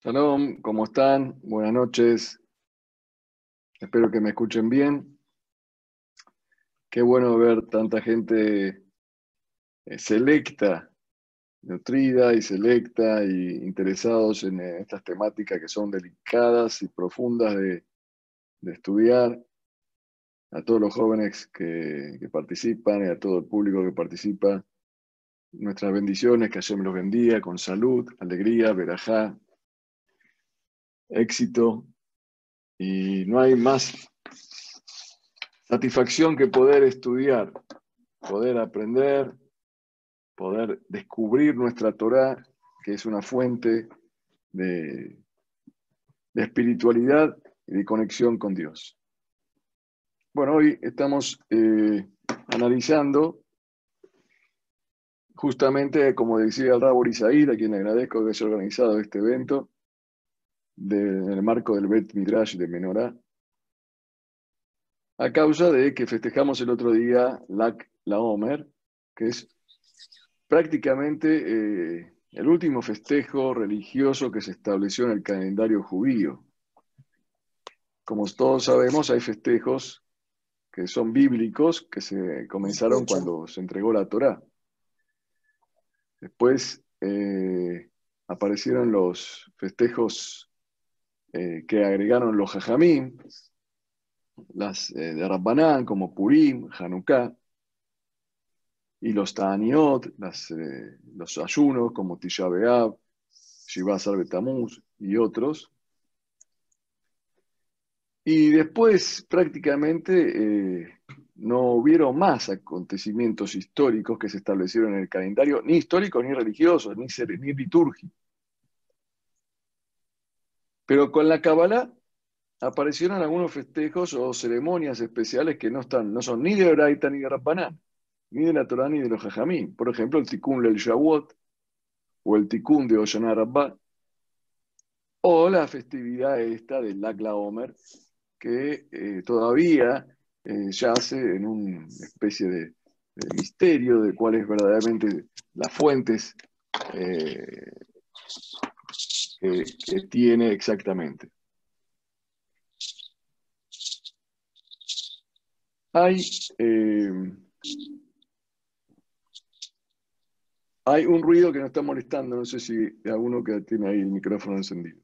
Shalom, ¿cómo están? Buenas noches. Espero que me escuchen bien. Qué bueno ver tanta gente eh, selecta, nutrida y selecta y interesados en eh, estas temáticas que son delicadas y profundas de, estudiar. A todos los jóvenes que, participan y a todo el público que participa. Nuestras bendiciones, que Hashem los bendiga con salud, alegría, verajá, éxito y no hay más satisfacción que poder estudiar, poder aprender, poder descubrir nuestra Torah, que es una fuente de, espiritualidad y de conexión con Dios. Bueno, hoy estamos eh, analizando justamente, como decía el Rabor Isaíd, a quien agradezco que haya organizado este evento, en el marco del Bet Midrash de Menorá, a causa de que festejamos el otro día Lak La Omer, que es prácticamente eh, el último festejo religioso que se estableció en el calendario judío. Como todos sabemos, hay festejos que son bíblicos, que se comenzaron cuando se entregó la Torá. Después eh, aparecieron los festejos eh, que agregaron los Jajamim, las eh, de Rabbanán, como Purim, Hanukkah, y los Ta'aniot, eh, los ayunos como Tisha B'Av, Shiva Betamuz y otros. Y después prácticamente no hubieron más acontecimientos históricos que se establecieron en el calendario, ni históricos ni religiosos, ni, ni litúrgicos. Pero con la Kabbalah aparecieron algunos festejos o ceremonias especiales que no, están, no son ni de Oraita ni de Rabbanán, ni de la Torah ni de los Jajamín. Por ejemplo, el Tikkun del Shavuot o el Tikkun de Oshana Rabbah, o la festividad esta del Lakla Omer, que eh, todavía eh, yace en una especie de, misterio de cuáles verdaderamente las fuentes eh, que, tiene exactamente. Hay, eh, hay un ruido que nos está molestando, no sé si alguno que tiene ahí el micrófono encendido.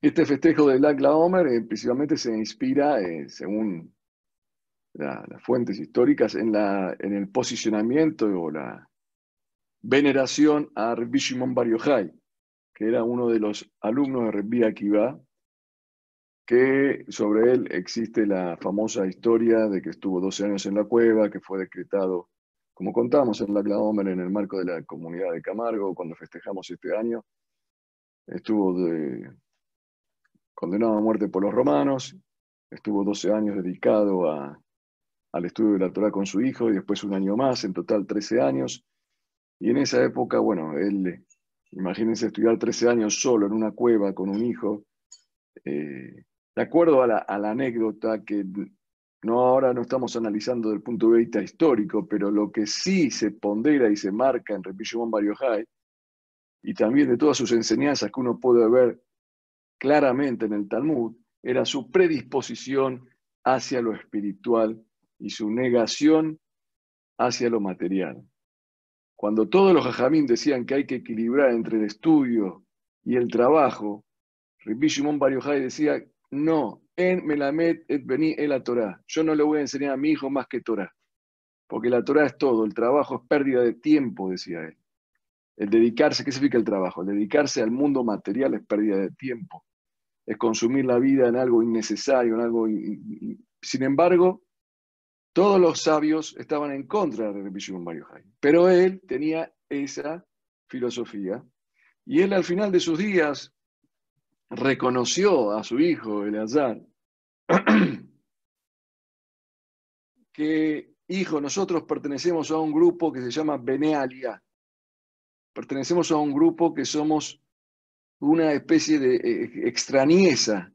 Este festejo del Lac La Homer eh, principalmente se inspira, eh, según las fuentes históricas en, la, en el posicionamiento o la veneración a Rabbi Shimon Bar que era uno de los alumnos de Rabbi Akiva, que sobre él existe la famosa historia de que estuvo 12 años en la cueva, que fue decretado, como contamos en la Claomer en el marco de la comunidad de Camargo, cuando festejamos este año, estuvo condenado a muerte por los romanos, estuvo 12 años dedicado a al estudio de la Torah con su hijo y después un año más, en total 13 años. Y en esa época, bueno, él, imagínense estudiar 13 años solo en una cueva con un hijo. Eh, de acuerdo a la, anécdota que no ahora no estamos analizando desde el punto de vista histórico, pero lo que sí se pondera y se marca en Rabbi Shimon Bar y también de todas sus enseñanzas que uno puede ver claramente en el Talmud, era su predisposición hacia lo espiritual y su negación hacia lo material. Cuando todos los jajamín decían que hay que equilibrar entre el estudio y el trabajo, Rabbi Shimon decía, no, en Melamed et Beni el Torah. Yo no le voy a enseñar a mi hijo más que Torah, porque la Torah es todo, el trabajo es pérdida de tiempo, decía él. El dedicarse, ¿qué significa el trabajo? El dedicarse al mundo material es pérdida de tiempo, es consumir la vida en algo innecesario, en algo... Sin embargo, todos los sabios estaban en contra de Rabbi Shimon Bar pero él tenía esa filosofía y él al final de sus días reconoció a su hijo Eleazar que, hijo, nosotros pertenecemos a un grupo que se llama Benealia. Pertenecemos a un grupo que somos una especie de eh, extrañeza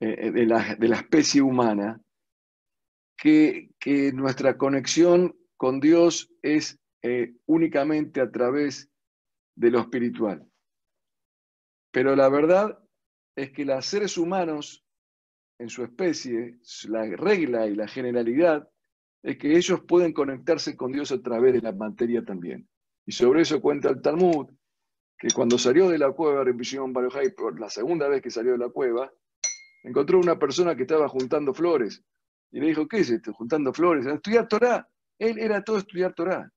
eh, de la especie humana que, nuestra conexión con Dios es eh, únicamente a través de lo espiritual. Pero la verdad es que los seres humanos en su especie, la regla y la generalidad es que ellos pueden conectarse con Dios a través de la materia también. Y sobre eso cuenta el Talmud, que cuando salió de la cueva, Rebishon Barojai, por la segunda vez que salió de la cueva, encontró una persona que estaba juntando flores. Y le dijo, ¿qué es esto? Juntando flores. Estudiar Torah. Él era todo estudiar Torah.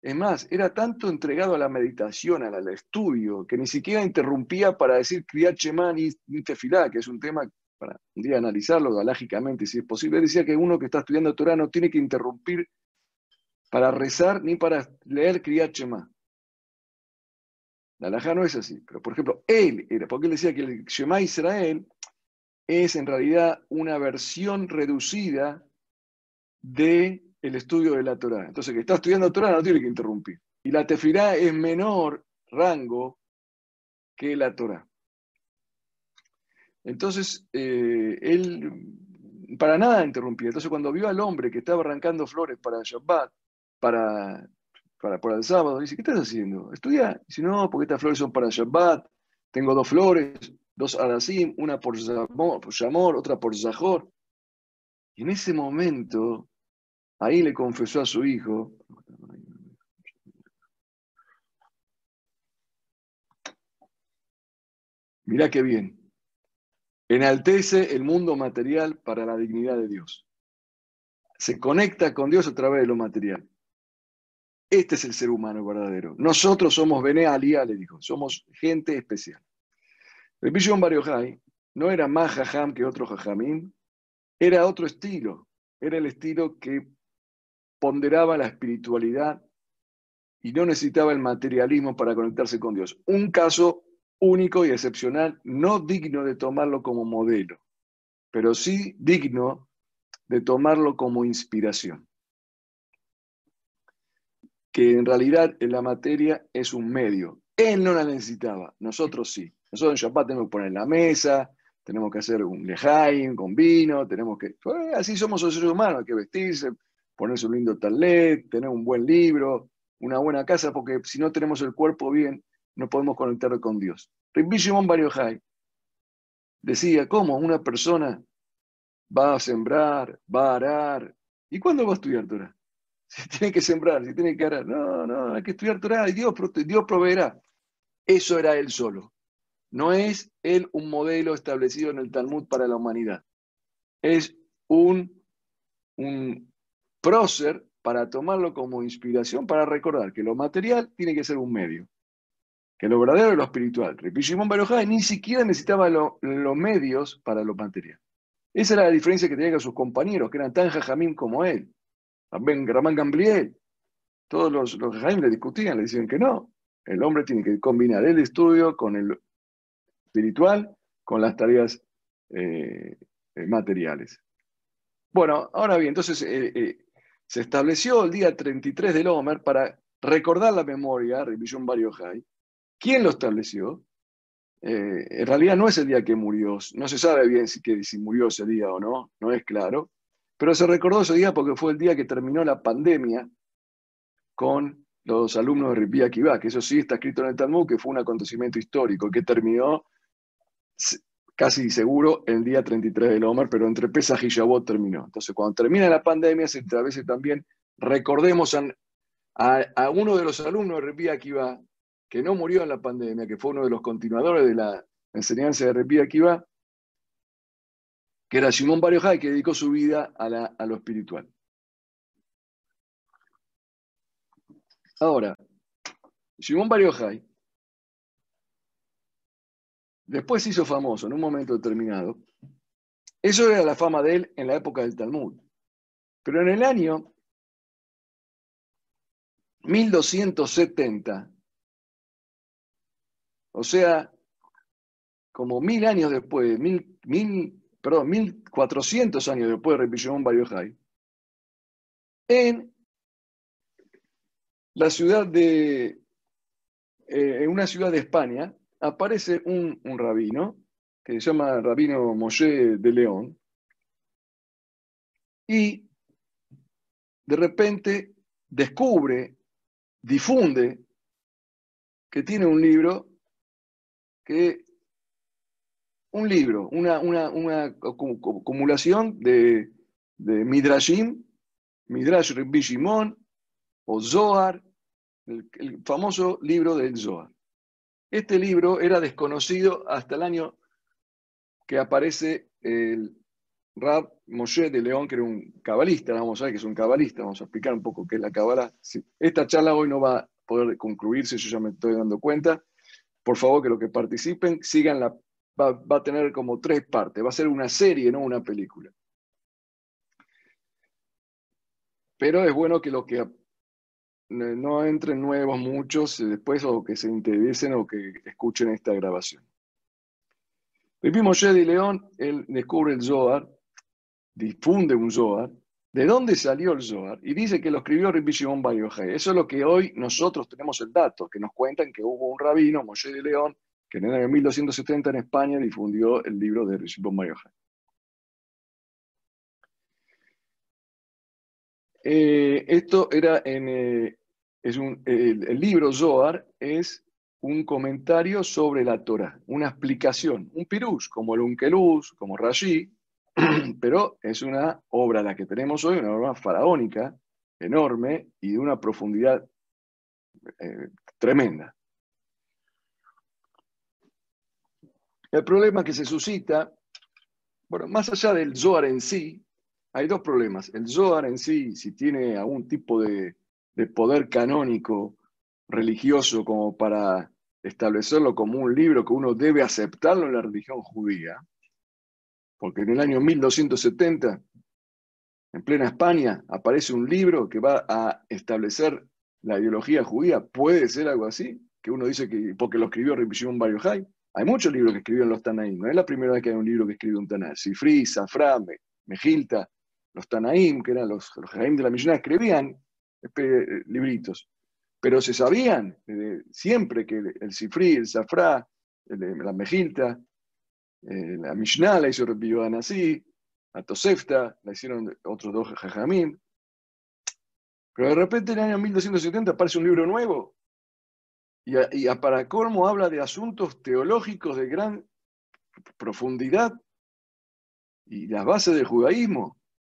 Es más, era tanto entregado a la meditación, al, estudio, que ni siquiera interrumpía para decir Kriyat Shema ni, Tefilá, que es un tema para un día analizarlo galágicamente, si es posible. decía que uno que está estudiando Torah no tiene que interrumpir para rezar ni para leer Kriyat Shema. La no es así, pero por ejemplo, él era, porque él decía que el Shema Israel es en realidad una versión reducida de el estudio de la Torah. Entonces, que está estudiando Torah no tiene que interrumpir. Y la tefirá es menor rango que la Torah. Entonces, eh, él para nada interrumpía. Entonces, cuando vio al hombre que estaba arrancando flores para Shabbat, para, para, para el sábado, dice, ¿qué estás haciendo? Estudia. Dice, no, porque estas flores son para Shabbat. Tengo dos flores, dos arasim, una por Shamor, otra por Zahor. Y en ese momento, Ahí le confesó a su hijo, mirá qué bien, enaltece el mundo material para la dignidad de Dios. Se conecta con Dios a través de lo material. Este es el ser humano verdadero. Nosotros somos Bene Aliyah, le dijo, somos gente especial. El Bishon Bariohai no era más jajam que otro jajamín, era otro estilo. Era el estilo que ponderaba la espiritualidad y no necesitaba el materialismo para conectarse con Dios. Un caso único y excepcional, no digno de tomarlo como modelo, pero sí digno de tomarlo como inspiración. Que en realidad en la materia es un medio. Él no la necesitaba, nosotros sí. Nosotros en Shabbat tenemos que poner la mesa, tenemos que hacer un lejaim con vino, tenemos que... Así somos los seres humanos, hay que vestirse, ponerse un lindo talet, tener un buen libro, una buena casa, porque si no tenemos el cuerpo bien, no podemos conectar con Dios. Rabbi Shimon Bar decía, ¿cómo una persona va a sembrar, va a arar? ¿Y cuándo va a estudiar Torah? Si tiene que sembrar, si tiene que arar. No, no, hay que estudiar Torah y Dios proveerá. Eso era él solo. No es él un modelo establecido en el Talmud para la humanidad. Es un, un, prócer para tomarlo como inspiración, para recordar que lo material tiene que ser un medio, que lo verdadero es lo espiritual. Shimon Barojai ni siquiera necesitaba los medios para lo material. Esa era la diferencia que tenía con sus compañeros, que eran tan jajamín como él. También Ramán Gambriel. Todos los, los le discutían, le decían que no. El hombre tiene que combinar el estudio con el espiritual, con las tareas eh, eh, materiales. Bueno, ahora bien, entonces eh, se estableció el día 33 del Omer para recordar la memoria, Revisión Bariohai. ¿Quién lo estableció? En realidad no es el día que murió, no se sabe bien si, si murió ese día o no, no es claro, pero se recordó ese día porque fue el día que terminó la pandemia con los alumnos de Ripi Akiva, que eso sí está escrito en el Talmud, que fue un acontecimiento histórico, que terminó casi seguro el día 33 del Omer, pero entre Pesach y Shavuot terminó. Entonces, cuando termina la pandemia, se veces también recordemos a, uno de los alumnos de Repía Akiva que no murió en la pandemia, que fue uno de los continuadores de la enseñanza de Repía Akiva, que era Simón Barriojay, que dedicó su vida a, lo espiritual. Ahora, Simón Barriojay Después se hizo famoso en un momento determinado. Eso era la fama de él en la época del Talmud. Pero en el año 1270, o sea, como mil años después, mil, mil, perdón, mil cuatrocientos años después de Rabbi Bar en la ciudad de, eh, en una ciudad de España, aparece un, rabino, que se llama Rabino Moshe de León, y de repente descubre, difunde que tiene un libro que un libro, una, una, acumulación de, de Midrashim, Midrash Rabbi Shimon o Zohar, el, el, famoso libro del Zohar. Este libro era desconocido hasta el año que aparece el Rab Moshe de León, que era un cabalista, vamos a ver que es un cabalista, vamos a explicar un poco qué es la cabala. Esta charla hoy no va a poder concluirse, yo ya me estoy dando cuenta. Por favor, que los que participen sigan la... Va, va a tener como tres partes, va a ser una serie, no una película. Pero es bueno que los que no entren nuevos muchos después o que se interesen o que escuchen esta grabación. Rabbi Moshe de León, él descubre el Zohar, difunde un Zohar. ¿De dónde salió el Zohar? Y dice que lo escribió Rabbi Shimon Bar Eso es lo que hoy nosotros tenemos el dato, que nos cuentan que hubo un rabino, Moshe de León, que en el año 1270 en España difundió el libro de Rabbi Shimon Bar eh, esto era en... Eh, es un, el, libro Zohar es un comentario sobre la Torah, una explicación, un pirús, como el Unkeluz, como Rashi, pero es una obra la que tenemos hoy, una obra faraónica, enorme y de una profundidad eh, tremenda. El problema que se suscita, bueno, más allá del Zohar en sí, hay dos problemas. El Zohar en sí, si tiene algún tipo de, de poder canónico, religioso, como para establecerlo como un libro que uno debe aceptarlo en la religión judía, porque en el año 1270, en plena España, aparece un libro que va a establecer la ideología judía. ¿Puede ser algo así? Que uno dice que, porque lo escribió Rabbi Shimon Bar Hay muchos libros que escribieron los Tanaim. No es la primera vez que hay un libro que escribe un Tanaim. Sifri, Safra, Mejilta, los Tanaim, que eran los, los de la Mishnah, escribían eh, libritos. Pero se sabían eh, siempre que el Sifri, el Safra, la Mejilta, eh, la Mishnah la hizo Rabbi así, la Tosefta la hicieron otros dos Jajamim. Pero de repente en el año 1270 aparece un libro nuevo. Y, y a para colmo habla de asuntos teológicos de gran profundidad y las bases del judaísmo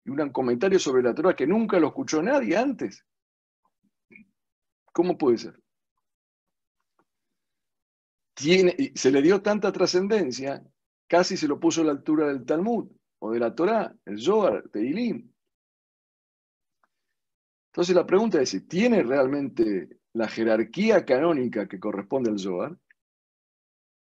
y un comentario sobre la Torah que nunca lo escuchó nadie antes. ¿Cómo puede ser? Tiene, se le dio tanta trascendencia, casi se lo puso a la altura del Talmud o de la Torá, el Zohar, Teilim. Entonces la pregunta es si tiene realmente la jerarquía canónica que corresponde al Zohar.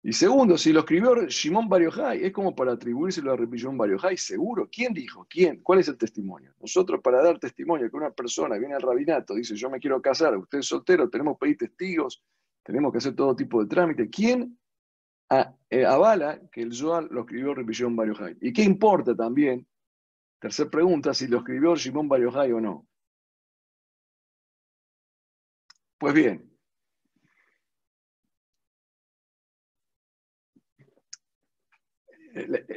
Y segundo, si lo escribió Shimon Bar es como para atribuírselo a Shimon Bar seguro. ¿Quién dijo? ¿Quién? ¿Cuál es el testimonio? Nosotros para dar testimonio que una persona viene al rabinato, dice yo me quiero casar, usted es soltero, tenemos que pedir testigos, tenemos que hacer todo tipo de trámite. ¿Quién eh, avala que el Zohar lo escribió Shimon Bar ¿Y qué importa también? Tercer pregunta, si lo escribió Shimon Bar o no. Pues bien,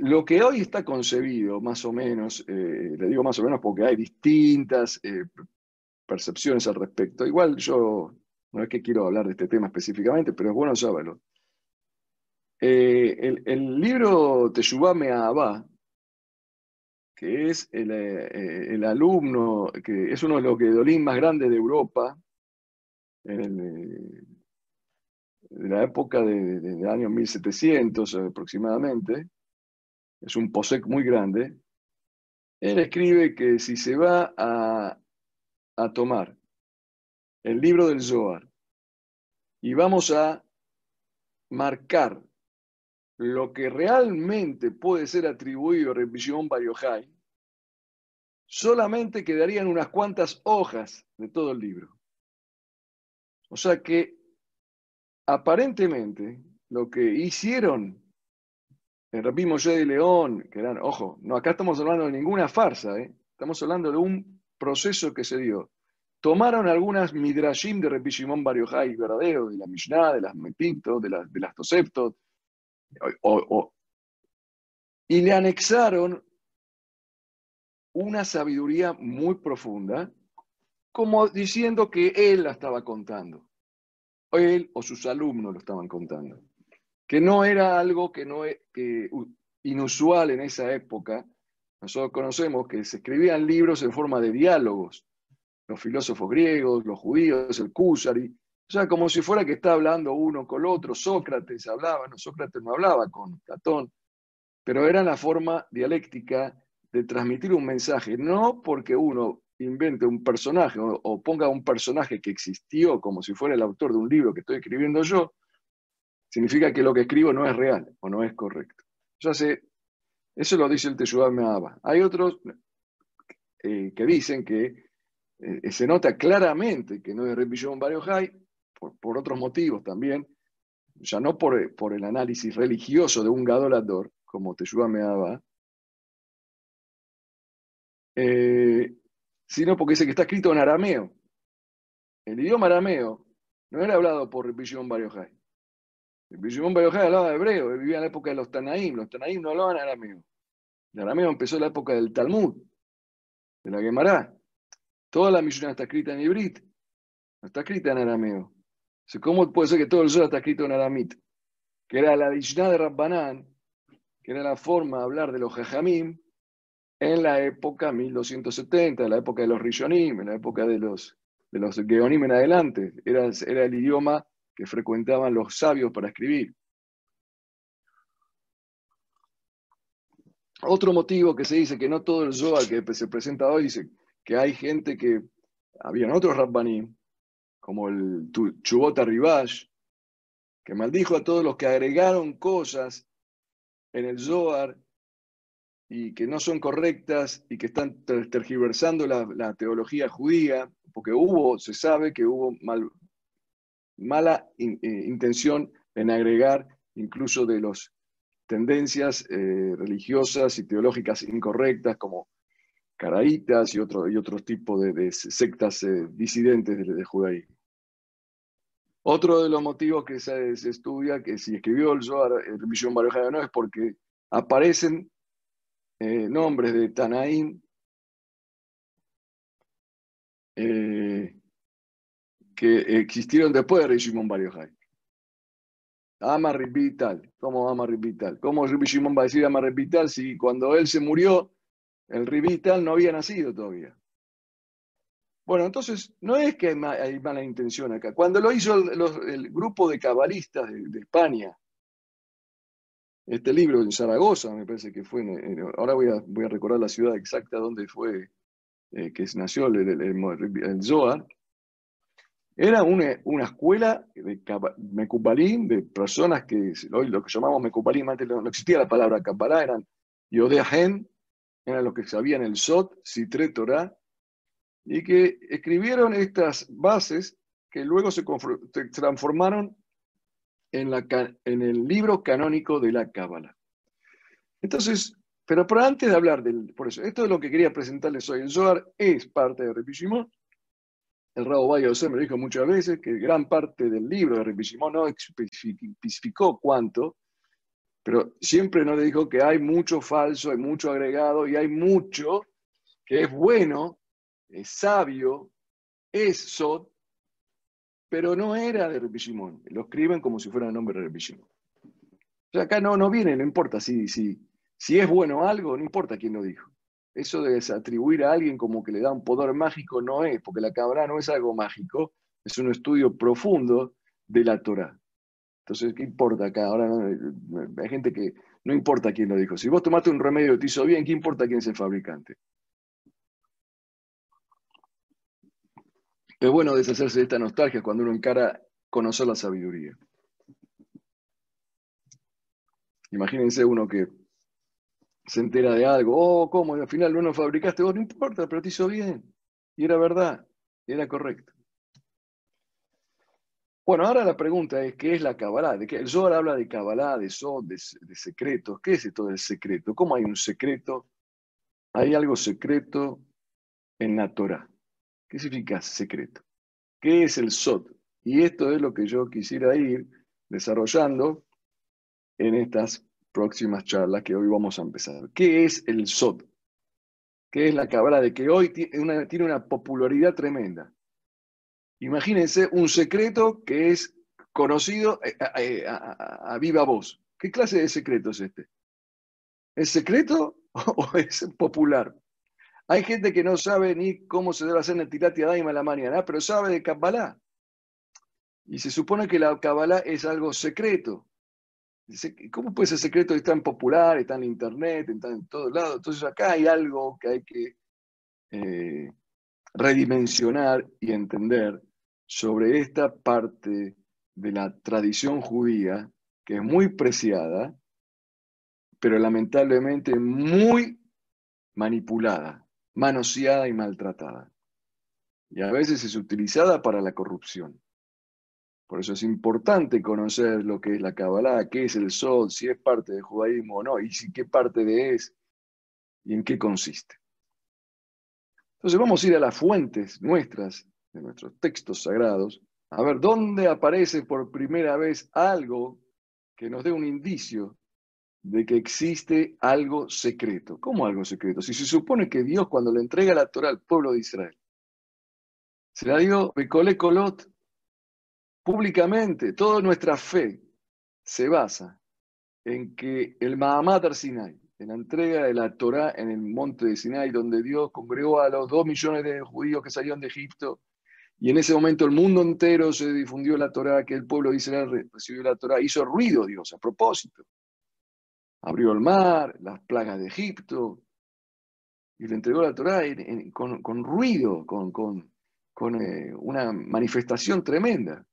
lo que hoy está concebido, más o menos, eh, le digo más o menos porque hay distintas eh, percepciones al respecto. Igual yo, no es que quiero hablar de este tema específicamente, pero es bueno saberlo. Eh, el, libro Teshuvah Me'abá, que es el, alumno, que es uno de los Gedolín más grandes de Europa, de la época del de, año 1700 aproximadamente, es un posec muy grande, él escribe que si se va a, a tomar el libro del Zohar y vamos a marcar lo que realmente puede ser atribuido a Revisión Bariohai, solamente quedarían unas cuantas hojas de todo el libro. O sea que aparentemente lo que hicieron el Rabbi León, que eran, ojo, no, acá estamos hablando de ninguna farsa, ¿eh? estamos hablando de un proceso que se dio. Tomaron algunas midrashim de Rabbi Shimon Bar verdadero, de la Mishnah, de las Mepinto, de, las, de las Toseptot, y le anexaron una sabiduría muy profunda como diciendo que él la estaba contando. O él o sus alumnos lo estaban contando. Que no era algo que no, e, que, inusual en esa época. Nosotros conocemos que se escribían libros en forma de diálogos. Los filósofos griegos, los judíos, el Kusari. O sea, como si fuera que está hablando uno con el otro. Sócrates hablaba, no, Sócrates no hablaba con Platón, pero era la forma dialéctica de transmitir un mensaje, no porque uno invente un personaje o, ponga un personaje que existió como si fuera el autor de un libro que estoy escribiendo yo, significa que lo que escribo no es real o no es correcto. Ya sé, eso lo dice el Teshuvah Me'aba. Hay otros eh, que dicen que eh, se nota claramente que no es Repillón Barrio por, otros motivos también, ya no por, el análisis religioso de un gadolador, como Teshuvah Me'aba, eh, sino porque dice que está escrito en arameo. El idioma arameo no era hablado por Shimon Bar Yochai. Shimon Bar hablaba hebreo, él vivía en la época de los Tanaim. Los Tanaim no hablaban arameo. El arameo empezó en la época del Talmud, de la Gemara. Toda la misión está escrita en hibrit, no está escrita en arameo. ¿Cómo puede ser que todo el sol está escrito en aramit? Que era la Mishnah de Rabbanán, que era la forma de hablar de los Jajamim, en la época 1270, en la época de los Rishonim, en la época de los, de los Geonim en adelante. Era, era el idioma que frecuentaban los sabios para escribir. Otro motivo que se dice que no todo el Zohar que se presenta hoy dice que hay gente que, habían otros Rabbanim, como el Chubota Rivash, que maldijo a todos los que agregaron cosas en el Zohar y que no son correctas y que están tergiversando la, teología judía, porque hubo, se sabe que hubo mala eh, intención en agregar incluso de las tendencias eh, religiosas y teológicas incorrectas como caraítas y, otro, y otros tipos de, sectas eh, disidentes de, judaísmo. Otro de los motivos que se, estudia, que si escribió el Zohar, el Revisión no es porque aparecen nombres de Tanaín eh, que existieron después de Shimon Bar Yochai. Ama Vital. ¿Cómo Ama? ¿Cómo Shimon va a decir Ama si cuando él se murió, el Vital no había nacido todavía? Bueno, entonces no es que hay, mala intención acá. Cuando lo hizo el, grupo de cabalistas de España, este libro en Zaragoza, me parece que fue, ahora voy a, voy a recordar la ciudad exacta donde fue eh, que nació el, el, Zohar, era una, una escuela de Mekubalim, de personas que hoy lo que llamamos Mekubalim, antes no, existía la palabra Kabbalah, eran Yodeahen, eran los que sabían el Sot, Sitre Torah, y que escribieron estas bases que luego se transformaron en, la, en el libro canónico de la Cábala. Entonces, pero, por antes de hablar del, por eso, esto es lo que quería presentarles hoy. El Zohar es parte de Repishimón. El Rabo Valle me dijo muchas veces que gran parte del libro de Repishimón no especificó cuánto, pero siempre nos dijo que hay mucho falso, hay mucho agregado y hay mucho que es bueno, es sabio, es Sot, pero no era de Rabbi Lo escriben como si fuera el nombre de Rabbi O sea, acá no, no viene, no importa si, si, si es bueno algo, no importa quién lo dijo. Eso de atribuir a alguien como que le da un poder mágico no es, porque la cabra no es algo mágico, es un estudio profundo de la Torah. Entonces, ¿qué importa acá? Ahora hay gente que no importa quién lo dijo. Si vos tomaste un remedio y te hizo bien, ¿qué importa quién es el fabricante? Es bueno deshacerse de esta nostalgia cuando uno encara conocer la sabiduría. Imagínense uno que se entera de algo, oh, ¿cómo? al final no lo fabricaste, vos no importa, pero te hizo bien. Y era verdad, era correcto. Bueno, ahora la pregunta es, ¿qué es la Kabbalah? ¿De qué? El Zohar habla de Kabbalah, de Sod, de, de secretos. ¿Qué es esto del secreto? ¿Cómo hay un secreto? Hay algo secreto en la Torah. ¿Qué significa secreto? ¿Qué es el SOT? Y esto es lo que yo quisiera ir desarrollando en estas próximas charlas que hoy vamos a empezar. ¿Qué es el SOT? que es la Kabbalah, de que hoy tiene una, tiene una popularidad tremenda. Imagínense un secreto que es conocido eh, eh, a, viva voz. ¿Qué clase de secreto es este? ¿Es secreto o es popular? Hay gente que no sabe ni cómo se debe hacer Netilati Daima a la mañana, pero sabe de Kabbalah. Y se supone que la Kabbalah es algo secreto. ¿Cómo puede ser secreto? Está en popular, está en internet, está en todos lados. Entonces acá hay algo que hay que eh, redimensionar y entender sobre esta parte de la tradición judía que es muy preciada, pero lamentablemente muy manipulada, manoseada y maltratada. Y a veces es utilizada para la corrupción. Por eso es importante conocer lo que es la Kabbalah, qué es el Sol, si es parte del judaísmo o no, y si qué parte de es y en qué consiste. Entonces vamos a ir a las fuentes nuestras, de nuestros textos sagrados, a ver dónde aparece por primera vez algo que nos dé un indicio de que existe algo secreto. ¿Cómo algo secreto? Si se supone que Dios cuando le entrega la Torah al pueblo de Israel, se la dio Becole Colot públicamente, toda nuestra fe se basa en que el Mahamad Sinai, en la entrega de la Torah en el monte de Sinai, donde Dios congregó a los dos millones de judíos que salieron de Egipto, y en ese momento el mundo entero se difundió la Torah, que el pueblo de Israel recibió la Torah, hizo ruido Dios a propósito. Abrió el mar, las plagas de Egipto, y le entregó la Torah con, ruido, con, eh, una manifestación tremenda.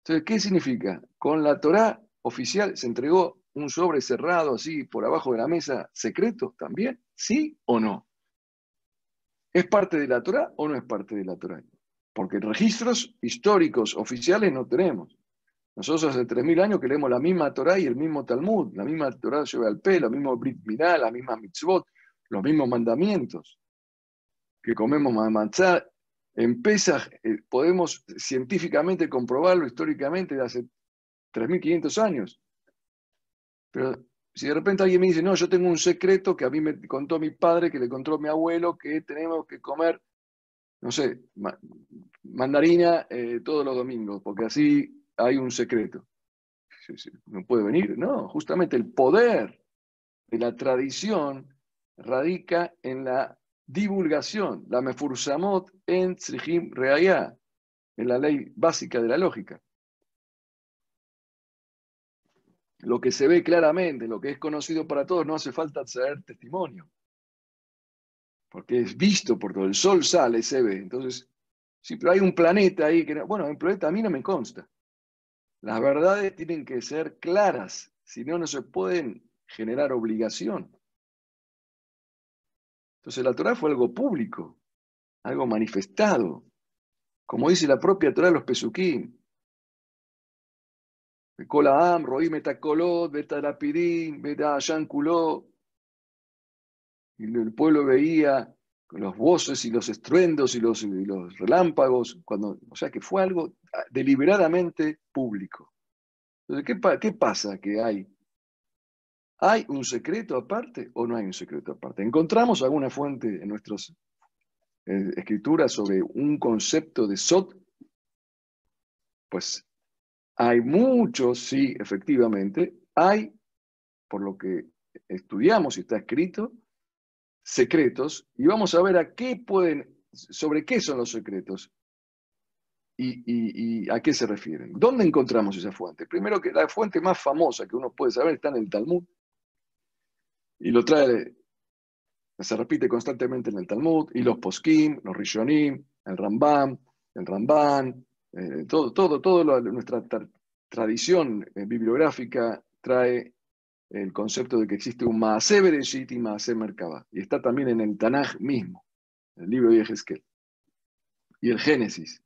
Entonces, ¿qué significa? Con la Torá oficial se entregó un sobre cerrado así por abajo de la mesa, secreto también, ¿sí o no? ¿Es parte de la Torá o no es parte de la Torá? Porque registros históricos oficiales no tenemos. Nosotros hace 3.000 años que leemos la misma Torá y el mismo Talmud, la misma Torá lleva al pelo, lo mismo Brit Milá, la misma mitzvot, los mismos mandamientos. Que comemos matzah en eh, podemos científicamente comprobarlo históricamente de hace 3.500 años. Pero si de repente alguien me dice, no, yo tengo un secreto que a mí me contó mi padre, que le contó mi abuelo, que tenemos que comer, no sé, mandarina eh, todos los domingos, porque así hay un secreto. ¿No puede venir? No, justamente el poder de la tradición radica en la divulgación, la mefursamot en tzrihim reaya, en la ley básica de la lógica. Lo que se ve claramente, lo que es conocido para todos, no hace falta traer testimonio. Porque es visto por todo. El sol sale, se ve. Entonces, sí, pero hay un planeta ahí que. Bueno, el planeta a mí no me consta. Las verdades tienen que ser claras, si no, no se pueden generar obligación. Entonces la Torah fue algo público, algo manifestado, como dice la propia Torah de los Pesukim. Am, Roim Etakolot, Betarapidim, Betayankulot. Y el pueblo veía los voces y los estruendos y los, relámpagos, cuando, o sea que fue algo deliberadamente público. Entonces, ¿qué, ¿qué pasa que hay ¿Hay un secreto aparte o no hay un secreto aparte? ¿Encontramos alguna fuente en nuestras eh, escrituras sobre un concepto de Sot? Pues hay muchos, sí, efectivamente. Hay, por lo que estudiamos y está escrito, secretos, y vamos a ver a qué pueden, sobre qué son los secretos y, y, a qué se refieren. ¿Dónde encontramos esa fuente? Primero que la fuente más famosa que uno puede saber está en el Talmud, y lo trae, se repite constantemente en el Talmud, y los poskim, los rishonim, el Rambam, el Ramban, eh, todo, todo, todo nuestra tradición eh, bibliográfica trae el concepto de que existe un Maaseh Bereshit y Maaseh Merkabah. Y está también en el Tanaj mismo, el libro de Ezequiel. Y el Génesis.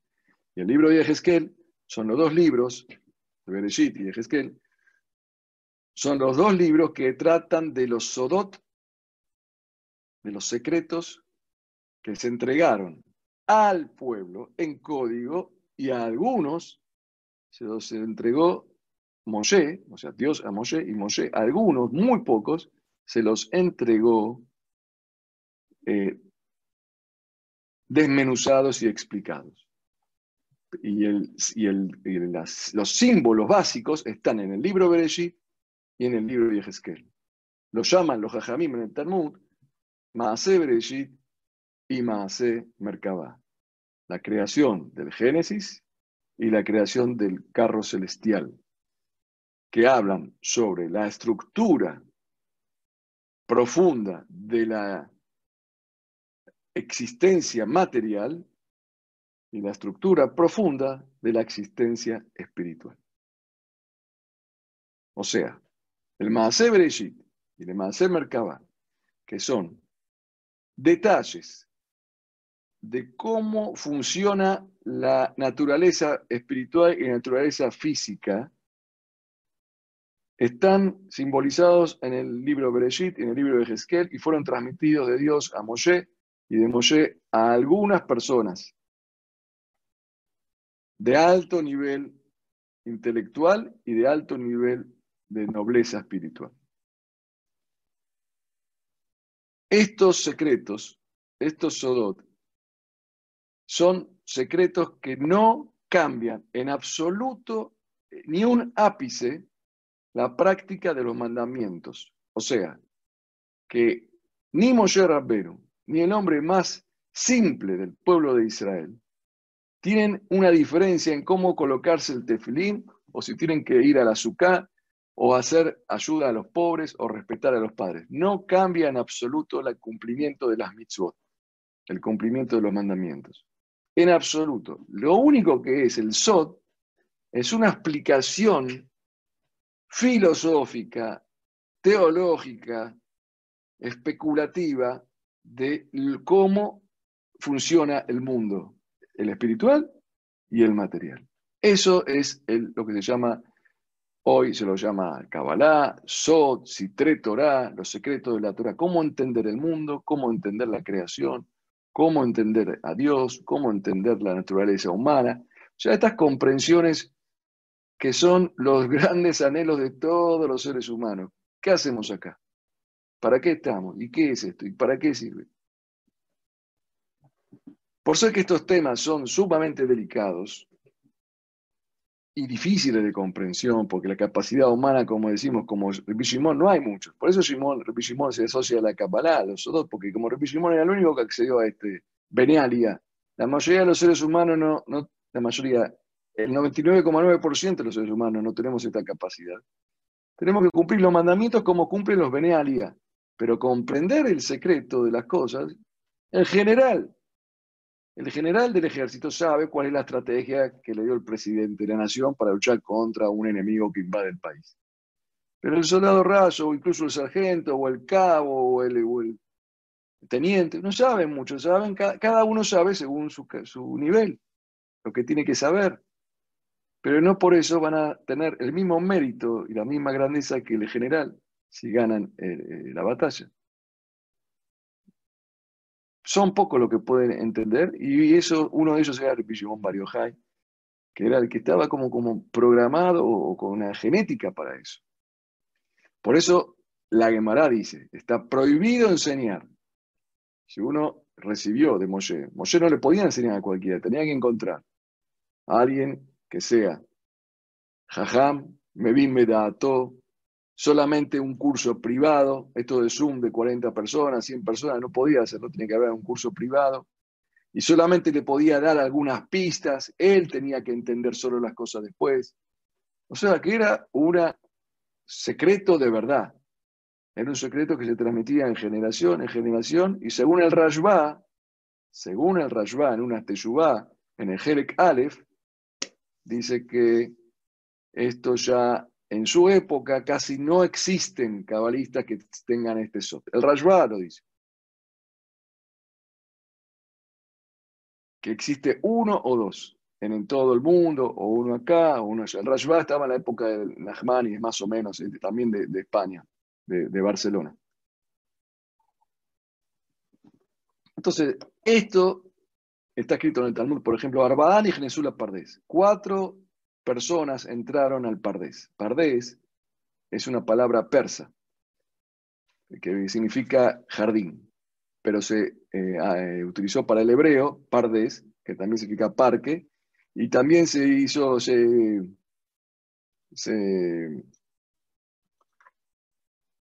Y el libro de Ezequiel son los dos libros, de Bereshit y son los dos libros que tratan de los Sodot, de los secretos que se entregaron al pueblo en código y a algunos se los entregó Moshe, o sea, Dios a Moshe y Moshe, a algunos, muy pocos, se los entregó eh, desmenuzados y explicados. Y, los símbolos básicos están en el libro Bereshit y en el libro Yehezkel. Lo llaman los Jajamim en el Talmud Maase Bereshit y Maase Merkabah. La creación del Génesis y la creación del carro celestial, que hablan sobre la estructura profunda de la existencia material y la estructura profunda de la existencia espiritual. O sea, el Maase Bereshit y el Maase Merkabah, que son detalles de cómo funciona la naturaleza espiritual y la naturaleza física, están simbolizados en el libro Bereshit y en el libro de Hezkel y fueron transmitidos de Dios a Moshe y de Moshe a algunas personas de alto nivel intelectual y de alto nivel de nobleza espiritual. Estos secretos, estos sodot, son secretos que no cambian en absoluto eh, ni un ápice la práctica de los mandamientos. O sea, que ni Moshe Rabbeinu, ni el hombre más simple del pueblo de Israel, tienen una diferencia en cómo colocarse el tefilín, o si tienen que ir a la o hacer ayuda a los pobres, o respetar a los padres. No cambia en absoluto el cumplimiento de las mitzvot, el cumplimiento de los mandamientos. En absoluto. Lo único que es el SOT es una explicación filosófica, teológica, especulativa de cómo funciona el mundo, el espiritual y el material. Eso es lo que se llama, hoy se lo llama Kabbalah, Sot, Sitre Torah, los secretos de la Torah, cómo entender el mundo, cómo entender la creación, cómo entender a Dios, cómo entender la naturaleza humana. O sea, estas comprensiones que son los grandes anhelos de todos los seres humanos. ¿Qué hacemos acá? ¿Para qué estamos? ¿Y qué es esto? ¿Y para qué sirve? Por ser que estos temas son sumamente delicados y difíciles de comprensión, porque la capacidad humana, como decimos, como Rabbi Shimon, no hay muchos. Por eso Shimon, Rabbi Shimon se asocia a la Kabbalah, los dos, porque como Rabbi Shimon era el único que accedió a este Benealia, la mayoría de los seres humanos no, no la mayoría, el 99,9% de los seres humanos no tenemos esta capacidad. Tenemos que cumplir los mandamientos como cumplen los Benealia, pero comprender el secreto de las cosas, en general, el general del ejército sabe cuál es la estrategia que le dio el presidente de la nación para luchar contra un enemigo que invade el país. Pero el soldado raso, o incluso el sargento, o el cabo, o el, teniente, no saben mucho, saben, cada uno sabe según su, nivel, lo que tiene que saber. Pero no por eso van a tener el mismo mérito y la misma grandeza que el general si ganan eh, eh, la batalla son pocos los que pueden entender, y eso, uno de ellos era el Shimon Bar que era el que estaba como, como programado o con una genética para eso. Por eso la Gemara dice, está prohibido enseñar. Si uno recibió de Moshe, Moshe no le podía enseñar a cualquiera, tenía que encontrar a alguien que sea Jajam, Mevin Medato, solamente un curso privado, esto de Zoom de 40 personas, 100 personas, no podía hacerlo, tenía que haber un curso privado, y solamente le podía dar algunas pistas, él tenía que entender solo las cosas después. O sea, que era un secreto de verdad, era un secreto que se transmitía en generación en generación, y según el Rajba, según el Rajba en una Teshuvah, en el Jerek Aleph, dice que esto ya en su época casi no existen cabalistas que tengan este sot. El Rajba lo dice. Que existe uno o dos en, todo el mundo, o uno acá, o uno allá. El Rajba estaba en la época de Nachmani, más o menos, eh, también de, España, de, Barcelona. Entonces, esto está escrito en el Talmud, por ejemplo, Arbadán y Genesula Pardés. Cuatro personas entraron al Pardés. Pardés es una palabra persa que significa jardín. pero se eh, utilizó para el hebreo, pardes, que también significa parque, y también se hizo, se, se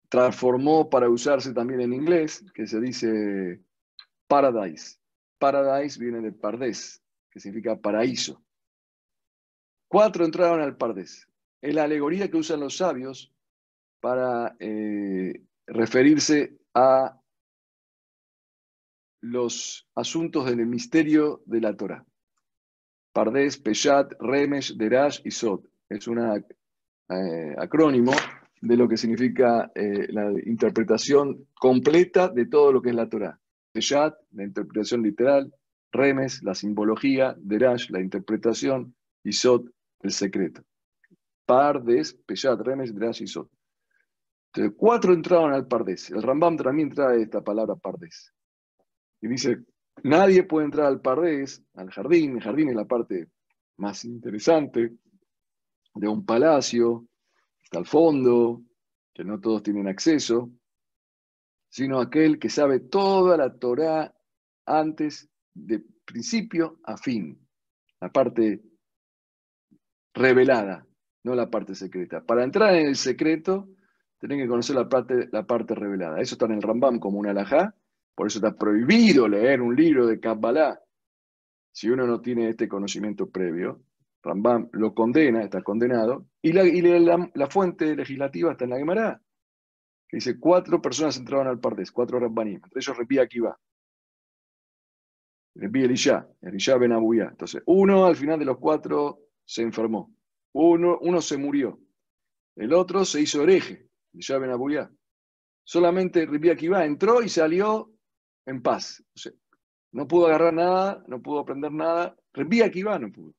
transformó para usarse también en inglés, que se dice paradise. Paradise viene de pardés, que significa paraíso. Cuatro entraron al pardés. Es la alegoría que usan los sabios para eh, referirse a los asuntos del misterio de la Torah. Pardés, Peshat, Remesh, Derash y Sod. Es un eh, acrónimo de lo que significa eh, la interpretación completa de todo lo que es la Torah. Peshat, la interpretación literal, Remes, la simbología, Derash, la interpretación, y Sod, el secreto. Pardes, Peshat, Remes, Derash y Sod. Entonces, cuatro entraron al Pardes. El Rambam también trae esta palabra Pardes. Y dice, nadie puede entrar al Pardes, al jardín. El jardín es la parte más interesante de un palacio, está al fondo, que no todos tienen acceso, sino aquel que sabe toda la Torah antes de principio a fin, la parte revelada, no la parte secreta. Para entrar en el secreto, tienen que conocer la parte, la parte revelada. Eso está en el Rambam como un alajá, por eso está prohibido leer un libro de Kabbalah si uno no tiene este conocimiento previo. Rambam lo condena, está condenado, y la, fuente legislativa está en la Gemara, que dice cuatro personas entraron al Pardes, cuatro Rabbanim, entre ellos Repi Akiva, Repi Elisha, Elisha Ben Abuya. Entonces, uno al final de los cuatro se enfermó, uno, uno se murió, el otro se hizo hereje, Ben Abuya. Solamente Akiva entró y salió en paz. no pudo agarrar nada, no pudo aprender nada. Akiva no pudo. O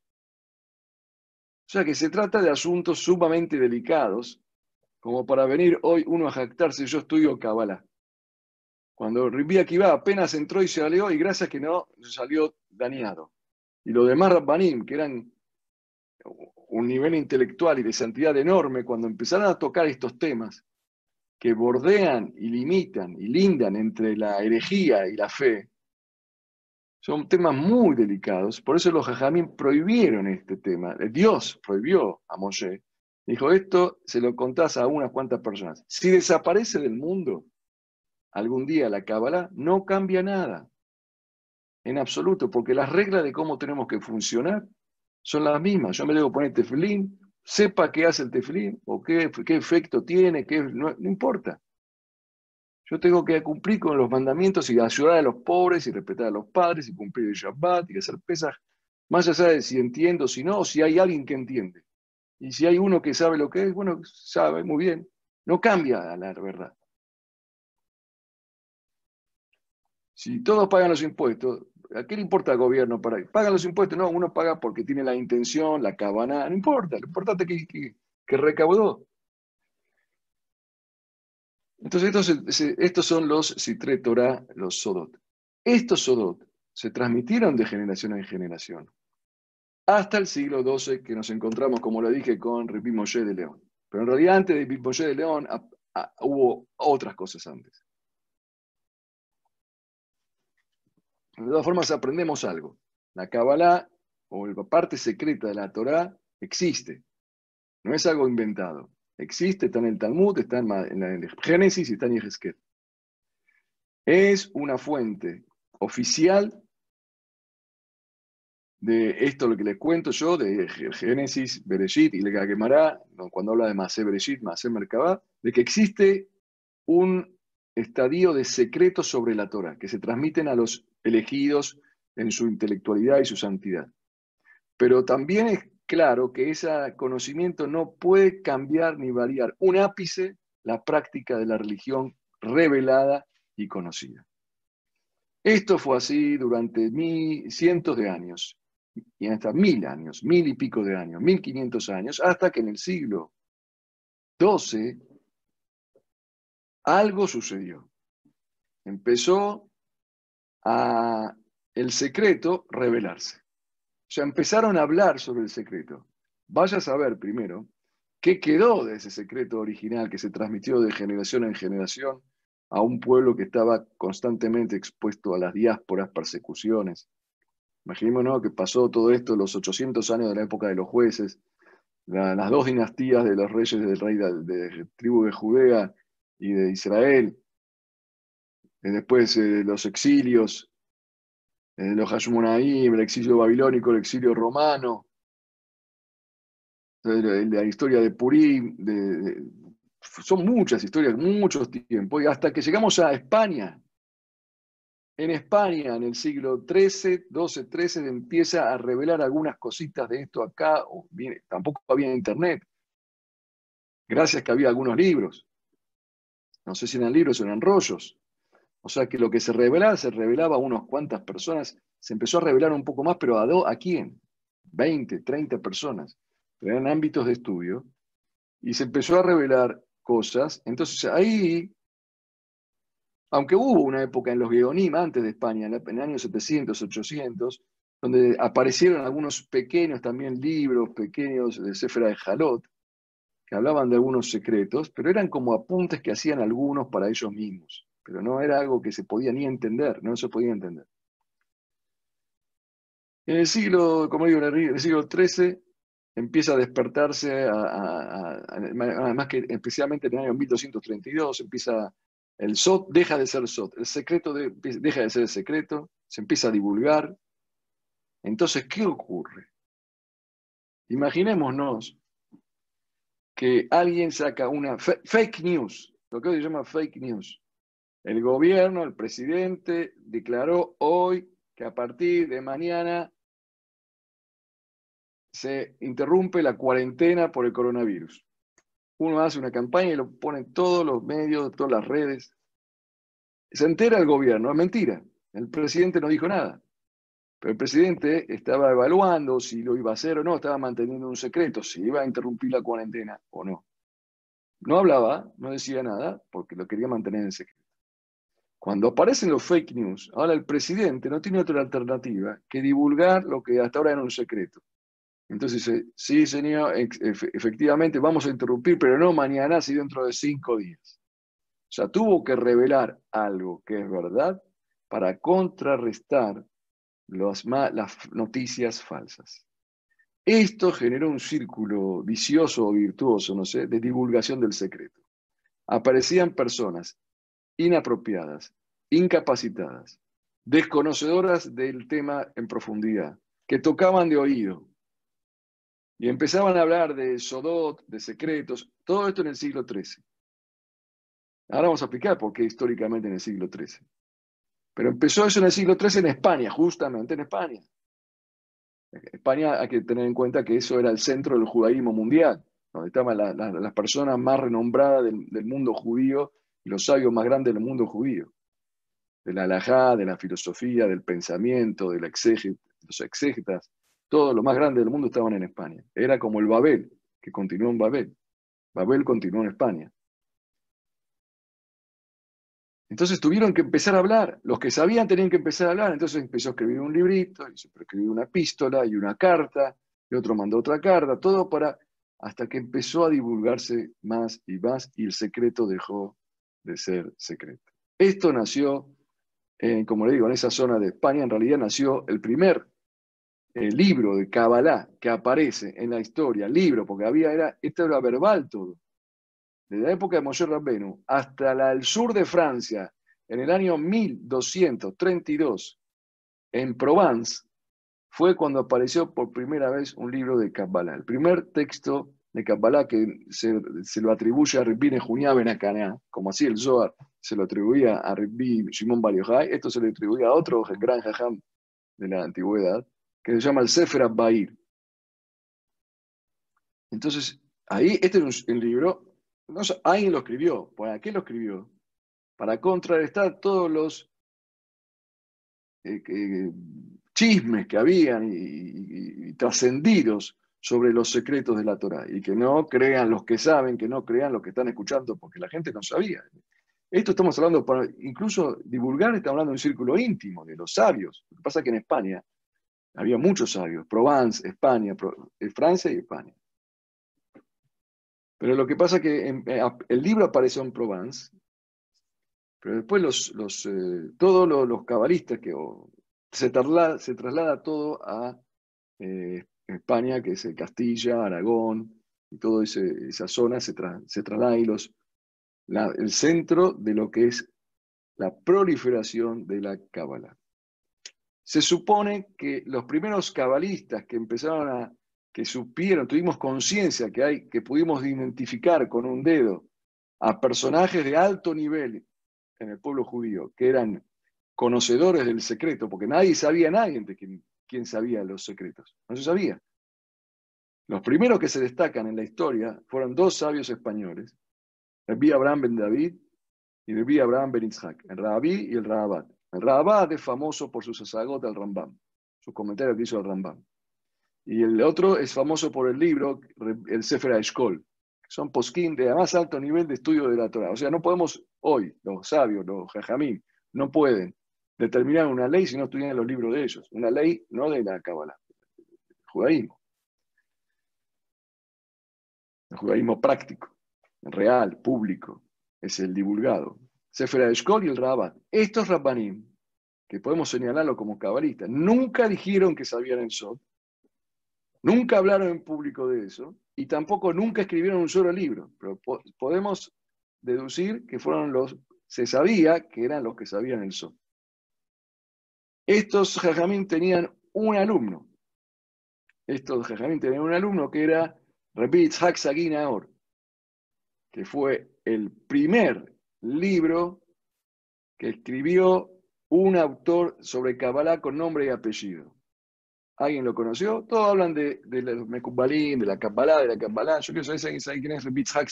sea que se trata de asuntos sumamente delicados, como para venir hoy uno a jactarse, yo estudio Kabbalah. Cuando Ribi apenas entró y salió, y gracias que no, salió dañado. Y los demás Rabbanim, que eran un nivel intelectual y de santidad enorme, cuando empezaron a tocar estos temas, que bordean y limitan y lindan entre la herejía y la fe, son temas muy delicados, por eso los jajamín prohibieron este tema. Dios prohibió a Moshe. Dijo, esto se lo contás a unas cuantas personas. Si desaparece del mundo algún día la Cábala, no cambia nada. En absoluto, porque las reglas de cómo tenemos que funcionar son las mismas. Yo me debo poner tefilín, sepa qué hace el tefilín o qué, qué efecto tiene, qué, no importa. Yo tengo que cumplir con los mandamientos y ayudar a los pobres y respetar a los padres y cumplir el Shabbat y hacer pesas, más allá de si entiendo, si no, o si hay alguien que entiende. Y si hay uno que sabe lo que es, bueno, sabe muy bien. No cambia la verdad. Si todos pagan los impuestos, ¿a qué le importa al gobierno? Para, ¿Pagan los impuestos? No, uno paga porque tiene la intención, la cabana, no importa, lo importante es que, que recaudó. Entonces, estos, son los Sitre los Sodot. Estos Sodot se transmitieron de generación en generación hasta el siglo XII que nos encontramos, como lo dije, con Ripi Moshe de León. Pero en realidad antes de Ripi Moshe de León hubo otras cosas antes. De todas formas, aprendemos algo. La Kabbalah, o la parte secreta de la Torah, existe. No es algo inventado. Existe, está en el Talmud, está en, el Génesis y está en Yehezkel. Es una fuente oficial de esto lo que les cuento yo, de Génesis, Bereshit y la Gemara, cuando habla de Masé Bereshit, Masé Merkabah, de que existe un estadio de secretos sobre la Torah, que se transmiten a los elegidos en su intelectualidad y su santidad. Pero también es claro que ese conocimiento no puede cambiar ni variar un ápice la práctica de la religión revelada y conocida. Esto fue así durante cientos de años, y hasta mil años, mil y pico de años, mil quinientos años, hasta que en el siglo XII algo sucedió. Empezó a el secreto revelarse sea, empezaron a hablar sobre el secreto. Vaya a saber primero qué quedó de ese secreto original que se transmitió de generación en generación a un pueblo que estaba constantemente expuesto a las diásporas, persecuciones. Imaginémonos que pasó todo esto los 800 años de la época de los jueces, las dos dinastías de los reyes del rey de, tribu de Judea y de Israel, eh, después eh, los exilios, eh, los Hashmonaim, el exilio babilónico, el exilio romano, la, historia de Purim, son muchas historias, muchos tiempos, y hasta que llegamos a España. En España, en el siglo XIII, XII, XIII, empieza a revelar algunas cositas de esto acá. tampoco había internet. Gracias que había algunos libros. No sé si eran libros o eran rollos. O sea que lo que se revelaba, se revelaba a unas cuantas personas. Se empezó a revelar un poco más, pero ¿a, ¿a quién? 20, 30 personas. Pero eran ámbitos de estudio. Y se empezó a revelar cosas. Entonces ahí aunque hubo una época en los Geonim, antes de España, en el año 700, 800, donde aparecieron algunos pequeños también libros, pequeños de Cefra de Jalot, hablaban de algunos secretos, pero eran como apuntes que hacían algunos para ellos mismos. Pero no era algo que se podía ni entender, no se podía entender. En el siglo, como digo, en el siglo XIII empieza a despertarse, además que especialmente en el año 1232 empieza el SOT deja de ser SOT, el secreto deja de ser secreto, se empieza a divulgar. Entonces, ¿qué ocurre? Imaginémonos que alguien saca una fake news, lo que hoy se llama fake news. El gobierno, el presidente, declaró hoy que a partir de mañana se interrumpe la cuarentena por el coronavirus uno hace una campaña y lo pone en todos los medios, todas las redes. Se entera el gobierno, es mentira. El presidente no dijo nada. Pero el presidente estaba evaluando si lo iba a hacer o no, estaba manteniendo un secreto, si iba a interrumpir la cuarentena o no. No hablaba, no decía nada, porque lo quería mantener en secreto. Cuando aparecen los fake news, ahora el presidente no tiene otra alternativa que divulgar lo que hasta ahora era un secreto. Entonces dice, sí, señor, efectivamente vamos a interrumpir, pero no mañana, sino dentro de cinco días. O sea, tuvo que revelar algo que es verdad para contrarrestar las noticias falsas. Esto generó un círculo vicioso o virtuoso, no sé, de divulgación del secreto. Aparecían personas inapropiadas, incapacitadas, desconocedoras del tema en profundidad, que tocaban de oído, y empezaban a hablar de Sodot, de secretos, todo esto en el siglo XIII. Ahora vamos a explicar por qué históricamente en el siglo XIII. Pero empezó eso en el siglo XIII en España, justamente en España. España hay que tener en cuenta que eso era el centro del judaísmo mundial, donde estaban las personas más renombradas del, mundo judío y los sabios más grandes del mundo judío. De la halajá, de la filosofía, del pensamiento, de los exégetas, todos los más grandes del mundo estaban en España. Era como el Babel, que continuó en Babel. Babel continuó en España. Entonces tuvieron que empezar a hablar. Los que sabían tenían que empezar a hablar. Entonces empezó a escribir un librito, y escribió una epístola y una carta, y otro mandó otra carta, todo para, hasta que empezó a divulgarse más y más, y el secreto dejó de ser secreto. Esto nació, como le digo, en esa zona de España, en realidad nació el primer el libro de Kabbalah que aparece en la historia, libro, porque había, era, esto era verbal todo, desde la época de Moshe Rabbenu hasta el sur de Francia, en el año 1232, en Provence, fue cuando apareció por primera vez un libro de Kabbalah. El primer texto de Kabbalah que se, lo atribuye a Rabbi Nehunya Benacaná, como así el Zohar se lo atribuía a Rabbi Shimon Bar esto se le atribuía a otro gran jajam de la antigüedad, que se llama el Sefer Abbair. Entonces, ahí, este es un, libro, no, alguien lo escribió. ¿Para qué lo escribió? Para contrarrestar todos los eh, chismes que habían y, trascendidos sobre los secretos de la Torah y que no crean los que saben, que no crean los que están escuchando, porque la gente no sabía. Esto estamos hablando para incluso divulgar, estamos hablando de un círculo íntimo de los sabios. Lo que pasa es que en España había muchos sabios, Provence, España, eh, Francia y España. Pero lo que pasa es que eh, el libro apareció en Provence Pero después los, eh, todos los, cabalistas que se, traslada, se traslada todo a eh, España, que es Castilla, Aragón, y toda esa zona se, se traslada ahí los, el centro de lo que es la proliferación de la cábala. Se supone que los primeros cabalistas que empezaron a, que supieron, tuvimos conciencia que hay, que pudimos identificar con un dedo a personajes de alto nivel en el pueblo judío, que eran conocedores del secreto, porque nadie sabía, nadie de quién, quién sabía los secretos, no se sabía. Los primeros que se destacan en la historia fueron dos sabios españoles, Rabbi Abraham ben David y Rabbi Abraham ben Isaac, el Rabí y el Rabat. El Rabat es famoso por su sacerdote al Rambam, sus comentarios que hizo el Rambam. Y el otro es famoso por el libro, el Sefer Eshkol, son posquín de más alto nivel de estudio de la Torah. O sea, no podemos hoy, los sabios, los jajamín, no pueden determinar una ley si no estudian los libros de ellos. Una ley no de la Kabbalah, del judaísmo. El judaísmo práctico, real, público, es el divulgado. Sefer Eshkol y el Rabat. Estos Rabbanim, que podemos señalarlo como cabalistas, nunca dijeron que sabían el Sod, nunca hablaron en público de eso, y tampoco nunca escribieron un solo libro. Pero podemos deducir que fueron los, se sabía que eran los que sabían el Sod. Estos Jajamín tenían un alumno. Estos Jajamín tenían un alumno que era Rabbi Yitzhak que fue el primer libro que escribió un autor sobre Kabbalah con nombre y apellido. ¿Alguien lo conoció? Todos hablan de, los Mekubalim, de la Kabbalah, de la Kabbalah. Yo quiero saber quién es Rabbi Yitzhak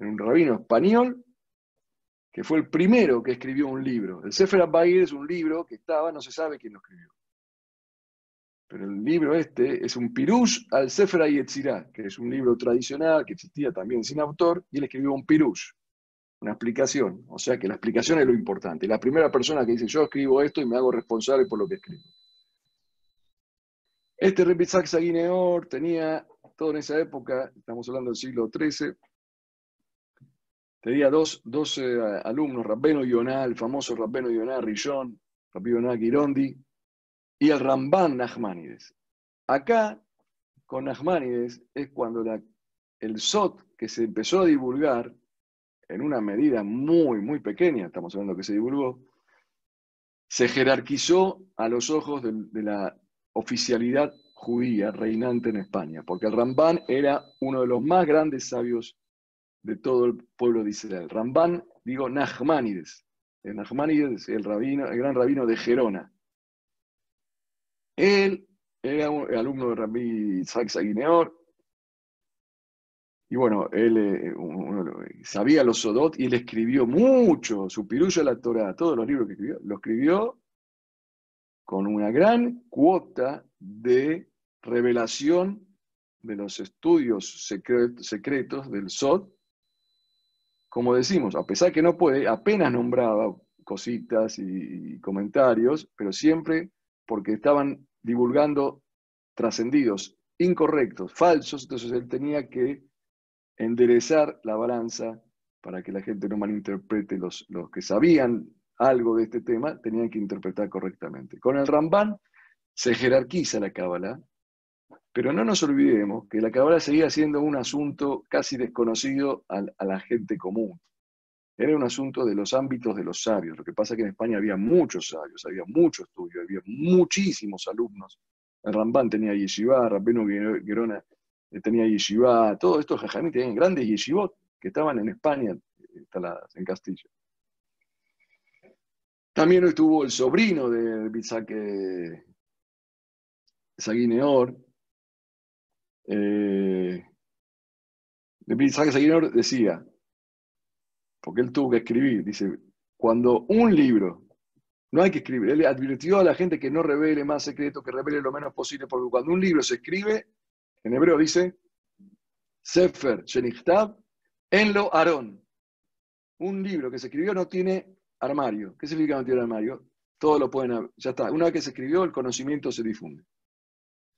Un rabino español que fue el primero que escribió un libro. El Sefer Abayir es un libro que estaba, no se sabe quién lo escribió. Pero el libro este es un pirush al Sefer Yetzirah, que es un libro tradicional que existía también sin autor, y él escribió un pirush, una explicación. O sea que la explicación es lo importante. La primera persona que dice, yo escribo esto y me hago responsable por lo que escribo. Este Repitzak Saguineor tenía, todo en esa época, estamos hablando del siglo XIII, tenía dos, dos eh, alumnos, Rabbeno Yonah, el famoso Rabbeno Yonah Rillón, Rabbeno Yonah Girondi, y el Ramban Nachmanides. Acá, con Nachmanides, es cuando el SOT que se empezó a divulgar, en una medida muy, muy pequeña, estamos hablando que se divulgó, se jerarquizó a los ojos de, la oficialidad judía reinante en España, porque el Ramban era uno de los más grandes sabios de todo el pueblo de Israel. Ramban, digo, Nachmanides. El Nachmanides, el, el gran rabino de Gerona. Él era un alumno de Rabbi Isaac Saguineor, y bueno, él eh, sabía los Sodot y él escribió mucho, su pirulla la Torah, todos los libros que escribió, lo escribió con una gran cuota de revelación de los estudios secretos del Sod. Como decimos, a pesar que no puede, apenas nombraba cositas y comentarios, pero siempre porque estaban divulgando trascendidos, incorrectos, falsos, entonces él tenía que enderezar la balanza para que la gente no malinterprete, los, los que sabían algo de este tema tenían que interpretar correctamente. Con el Ramban se jerarquiza la Cábala, pero no nos olvidemos que la Cábala seguía siendo un asunto casi desconocido a, la gente común. Era un asunto de los ámbitos de los sabios. Lo que pasa es que en España había muchos sabios, había mucho estudio, había muchísimos alumnos. El Rambán tenía yeshiva, Rabbeno Gerona eh, tenía yeshiva, todos estos jajamí tenían grandes yeshivot que estaban en España, en Castilla. También estuvo el sobrino de Bizaque Saguineor, eh, de Bizaque Saguineor decía, porque él tuvo que escribir, dice, cuando un libro, no hay que escribir, él advirtió a la gente que no revele más secretos, que revele lo menos posible, porque cuando un libro se escribe, en hebreo dice, Sefer Shenichtab, Enlo Aarón. Un libro que se escribió no tiene armario. ¿Qué significa no armario? Todo lo pueden, ya está. Una vez que se escribió, el conocimiento se difunde.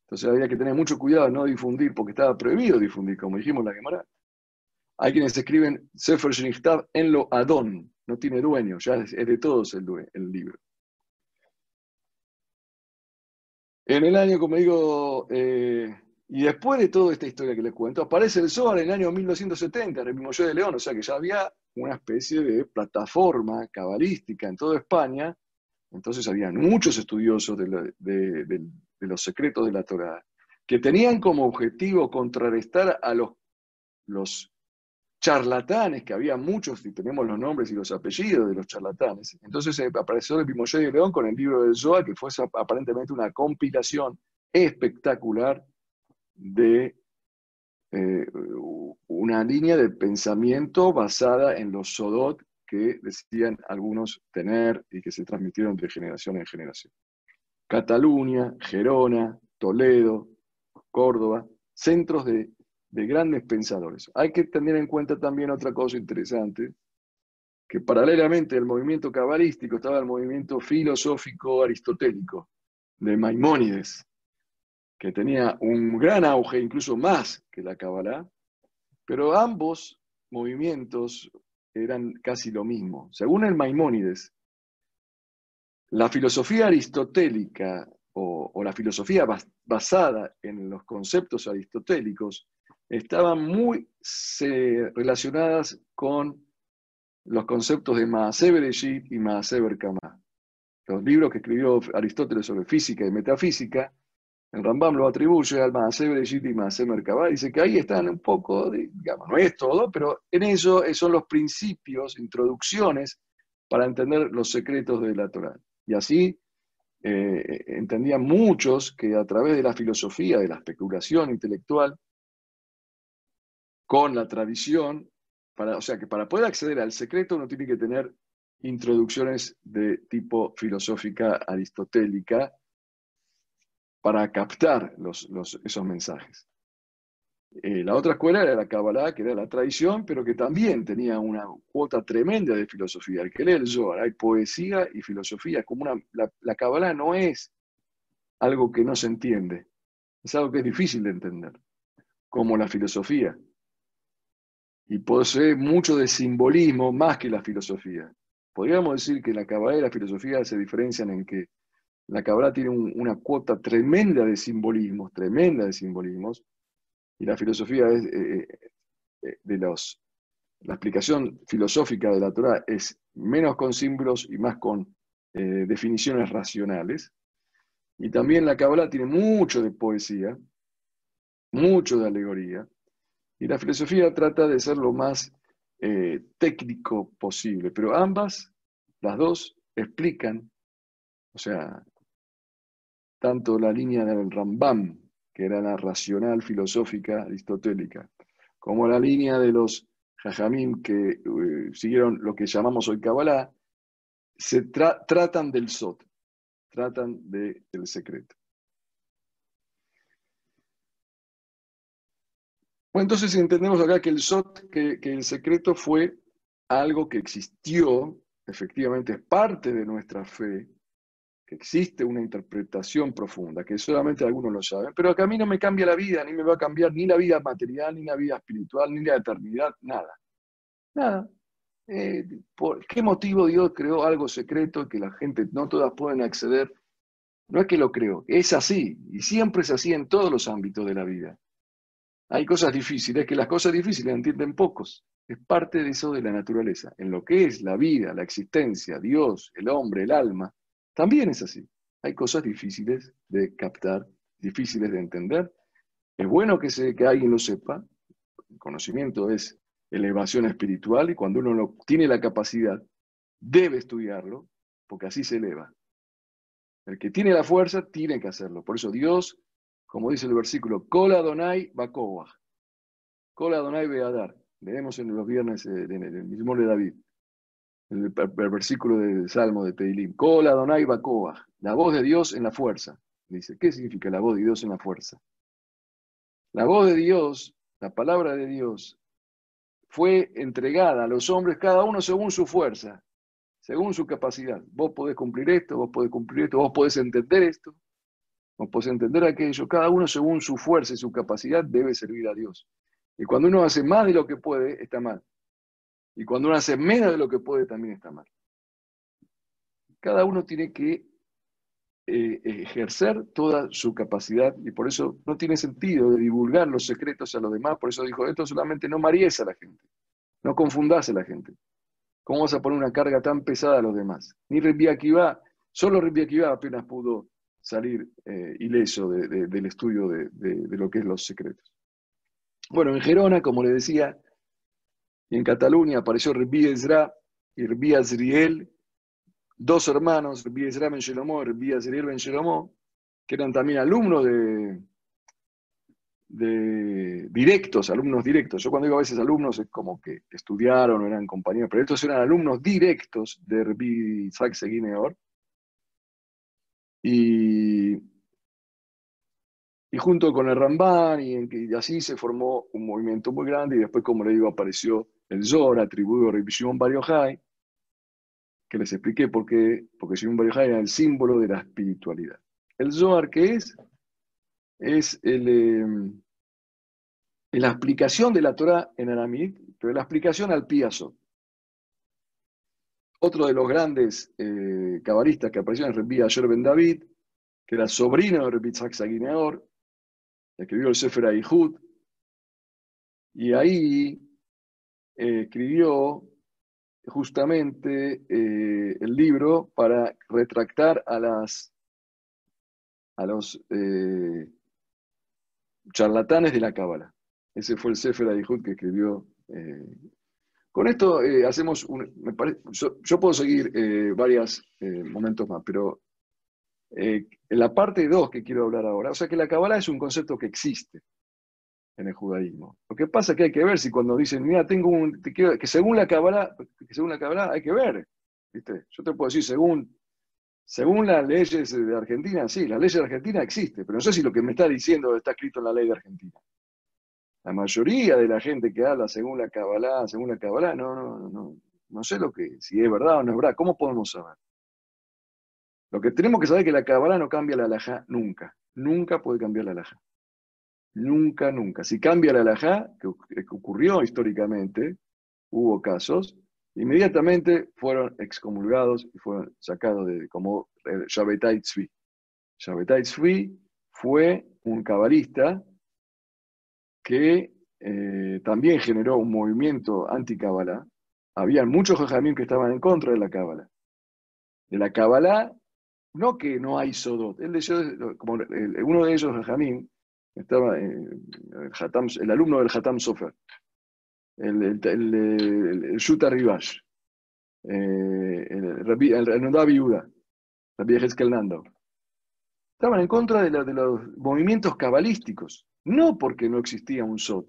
Entonces había que tener mucho cuidado de no difundir, porque estaba prohibido difundir, como dijimos la Gemara. Hay quienes escriben Sefer Shenichtav en lo Adón. no tiene dueño, ya es, de todos el, el libro. En el año, como digo, eh, y después de toda esta historia que les cuento, aparece el Zohar en el año 1970, en el mismo de León, o sea que ya había una especie de plataforma cabalística en toda España, entonces había muchos estudiosos de, los secretos de la Torah, que tenían como objetivo contrarrestar a los, charlatanes, que había muchos, y tenemos los nombres y los apellidos de los charlatanes. Entonces eh, apareció el Pimoyé de León con el libro del Zohar, que fue aparentemente una compilación espectacular de eh, una línea de pensamiento basada en los Sodot que decían algunos tener y que se transmitieron de generación en generación. Cataluña, Gerona, Toledo, Córdoba, centros de, de grandes pensadores. Hay que tener en cuenta también otra cosa interesante, que paralelamente al movimiento cabalístico estaba el movimiento filosófico aristotélico de Maimónides, que tenía un gran auge, incluso más que la Kabbalah, pero ambos movimientos eran casi lo mismo. Según el Maimónides, la filosofía aristotélica o, la filosofía basada en los conceptos aristotélicos estaban muy relacionadas con los conceptos de Maaseh Bereshit y Maaseh Berkamah. Los libros que escribió Aristóteles sobre física y metafísica el Rambam lo atribuye al Maaseh Bereshit y Maaseh. Dice que ahí están un poco, digamos, no es todo, pero en eso son los principios, introducciones para entender los secretos de la Torah. Y así eh, entendían muchos que a través de la filosofía, de la especulación intelectual, con la tradición, para, o sea que para poder acceder al secreto uno tiene que tener introducciones de tipo filosófica aristotélica para captar esos mensajes. Eh, la otra escuela era la Kabbalah, que era la tradición, pero que también tenía una cuota tremenda de filosofía. El que lee el Zohar, hay poesía y filosofía. Como una, la, la Kabbalah no es algo que no se entiende, es algo que es difícil de entender, como la filosofía. Y posee mucho de simbolismo más que la filosofía. Podríamos decir que la Kabbalah y la filosofía se diferencian en que la Kabbalah tiene una cuota tremenda de simbolismos, tremenda de simbolismos, y la filosofía es, eh, eh, de los, la explicación filosófica de la Torah es menos con símbolos y más con eh, definiciones racionales. Y también la Kabbalah tiene mucho de poesía, mucho de alegoría, y la filosofía trata de ser lo más técnico posible, pero ambas, las dos, explican, o sea, tanto la línea del Rambam, que era la racional filosófica aristotélica, como la línea de los Jajamim, que eh, siguieron lo que llamamos hoy Kabbalah, se tratan del Sot, tratan del secreto. Entonces entendemos acá que el Sot, que, que el secreto fue algo que existió, efectivamente es parte de nuestra fe, que existe una interpretación profunda, que solamente algunos lo saben, pero que a mí no me cambia la vida, ni me va a cambiar ni la vida material, ni la vida espiritual, ni la eternidad, nada. Nada. Eh, ¿Por qué motivo Dios creó algo secreto que la gente no todas pueden acceder? No es que lo creo, es así, y siempre es así en todos los ámbitos de la vida. Hay cosas difíciles, que las cosas difíciles entienden pocos. Es parte de eso de la naturaleza. En lo que es la vida, la existencia, Dios, el hombre, el alma, también es así. Hay cosas difíciles de captar, difíciles de entender. Es bueno que, que alguien lo sepa. El conocimiento es elevación espiritual y cuando uno no tiene la capacidad, debe estudiarlo, porque así se eleva. El que tiene la fuerza tiene que hacerlo. Por eso Dios, como dice el versículo, Kola Donai Bakowah. Kola Beadar. Leemos en los viernes eh, mismo de David el, versículo del Salmo de Teilim, Kola Donai Bakoa, la voz de Dios en la fuerza. Dice, ¿qué significa la voz de Dios en la fuerza? La voz de Dios, la palabra de Dios, fue entregada a los hombres, cada uno según su fuerza, según su capacidad. Vos podés cumplir esto, vos podés cumplir esto, vos podés entender esto, vos podés entender aquello. Cada uno según su fuerza y su capacidad debe servir a Dios. Y cuando uno hace más de lo que puede, está mal. Y cuando uno hace menos de lo que puede, también está mal. Cada uno tiene que eh, ejercer toda su capacidad y por eso no tiene sentido de divulgar los secretos a los demás. Por eso dijo, esto solamente no maríes a la gente, no confundás a la gente. ¿Cómo vas a poner una carga tan pesada a los demás? Ni Rebbi Akiva, solo Rebbi Akiva apenas pudo salir eh, ileso del estudio de, lo que es los secretos. Bueno, en Gerona, como le decía, y en Cataluña apareció Rebbi Ezra y Rebbi Azriel, dos hermanos, Rebbi Ezra Ben Shelomó y Rebbi Azriel Ben Shelomó, que eran también alumnos de, directos, alumnos directos. Yo cuando digo a veces alumnos es como que estudiaron o eran compañeros, pero estos eran alumnos directos de Rebbi Isaac Seguineor. Y, y junto con el Ramban, y, así se formó un movimiento muy grande, y después, como le digo, apareció el Zohar, atribuido a Rebbi Shimon Bar que les expliqué por qué, porque Shimon Bar era el símbolo de la espiritualidad. El Zohar, ¿qué es? Es em, la explicación de la Torah en aramí, pero la explicación al piazo. Otro de los grandes eh, cabalistas que apareció en Ayer Ben David, que era sobrino de Rebbi Tzak Sagineor, escribió el Sefer Aihud, y ahí eh, escribió justamente eh, el libro para retractar a las a los charlatanes de la Cábala. Ese fue el Sefer Aihud que escribió con esto eh, hacemos un. yo, puedo seguir eh, varios eh, momentos más, pero en la parte 2 que quiero hablar ahora, o sea que la Kabbalah es un concepto que existe en el judaísmo. Lo que pasa es que hay que ver si cuando dicen, mira, tengo un. que según la Kabbalah, que según la hay que ver. ¿viste? Yo te puedo decir, según, según las leyes de Argentina, sí, la ley de Argentina existe, pero no sé si lo que me está diciendo está escrito en la ley de Argentina. La mayoría de la gente que habla según la Kabbalah, según la Kabbalah, no, no, no, no sé lo que, si es verdad o no es verdad. ¿Cómo podemos saber? Lo que tenemos que saber es que la Kabbalah no cambia la alajá nunca. Nunca puede cambiar la alajá. Nunca, nunca. Si cambia la alajá, que, ocurrió históricamente, hubo casos, inmediatamente fueron excomulgados y fueron sacados de, como Shabbatai Tzvi. Shabbatai Tzvi fue un cabalista que eh, también generó un movimiento anti-Kabbalah. Había muchos jajamim que estaban en contra de la Kabbalah. De la Kabbalah, no que no hay Sodot. Él como uno de ellos, jajamim, estaba eh, el, alumno del Hatam Sofer, el, el, el, el Shuta Rivash, eh, el, Rabbi, Yuda, Rabbi Nando. Estaban en contra de, de los movimientos cabalísticos. No porque no existía un Sot.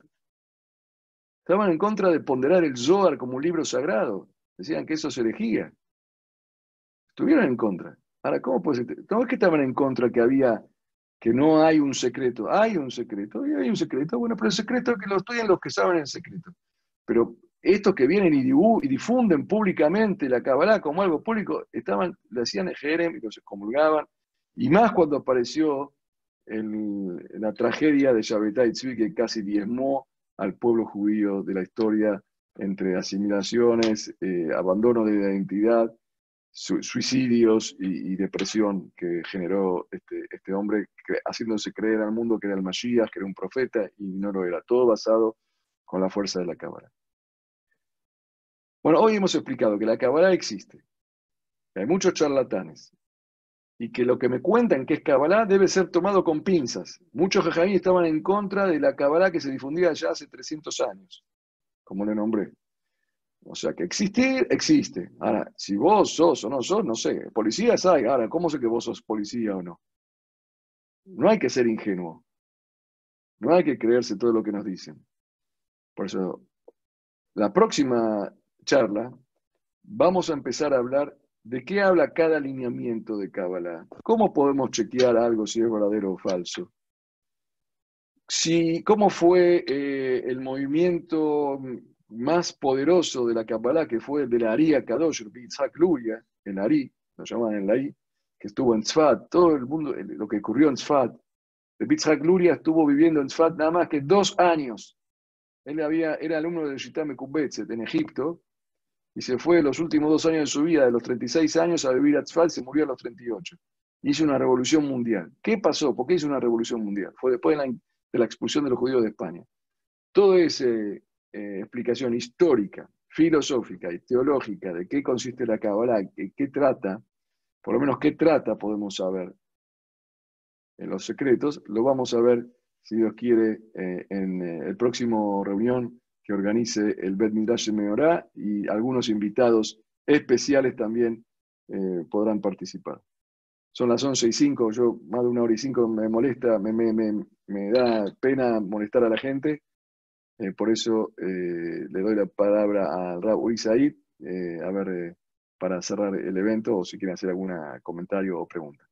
Estaban en contra de ponderar el Zohar como un libro sagrado. Decían que eso se elegía. Estuvieron en contra. Ahora, ¿cómo puede ser? No es que estaban en contra que había, que no hay un secreto. Hay un secreto, y hay un secreto. Bueno, pero el secreto es que lo estudian los que saben el secreto. Pero estos que vienen y, difunden públicamente la Kabbalah como algo público, estaban, le hacían Jerem y los excomulgaban. Y más cuando apareció la tragedia de Shabbatai Tzvi que casi diezmó al pueblo judío de la historia entre asimilaciones, eh, abandono de identidad, suicidios y, depresión que generó este, este hombre, haciéndose creer al mundo que era el Mashiach, que era un profeta, y no lo era. Todo basado con la fuerza de la Cámara. Bueno, hoy hemos explicado que la Cámara existe. Hay muchos charlatanes, y que lo que me cuentan que es Kabbalah debe ser tomado con pinzas. Muchos jajaí estaban en contra de la Kabbalah que se difundía ya hace 300 años, como le nombré. O sea, que existir, existe. Ahora, si vos sos o no sos, no sé. Policía hay. Ahora, ¿cómo sé que vos sos policía o no? No hay que ser ingenuo. No hay que creerse todo lo que nos dicen. Por eso, la próxima charla vamos a empezar a hablar ¿De qué habla cada alineamiento de Kabbalah? ¿Cómo podemos chequear algo si es verdadero o falso? Si, ¿Cómo fue eh, el movimiento más poderoso de la Kabbalah, que fue el de la Ari Kadosh, el Luria, el Ari, lo llaman el Ari, que estuvo en Tzfat, todo el mundo, lo que ocurrió en Tzfat. El Bitzhak Luria estuvo viviendo en Tzfat nada más que dos años. Él había, era alumno de Shitame Kubetzet en Egipto, y se fue los últimos dos años de su vida, de los 36 años, a vivir a Tzfal, se murió a los 38. Hizo una revolución mundial. ¿Qué pasó? ¿Por qué hizo una revolución mundial? Fue después de la, expulsión de los judíos de España. Toda esa eh, explicación histórica, filosófica y teológica de qué consiste la Kabbalah, qué, trata, por lo menos qué trata, podemos saber en los secretos, lo vamos a ver, si Dios quiere, eh, en eh, el próximo reunión que organice el Bet Midrash y algunos invitados especiales también podrán participar. Son las 11 y 5, yo más de una hora y cinco me molesta, me, da pena molestar a la gente, por eso le doy la palabra a Raúl Isaid, a ver, para cerrar el evento o si quieren hacer algún comentario o pregunta.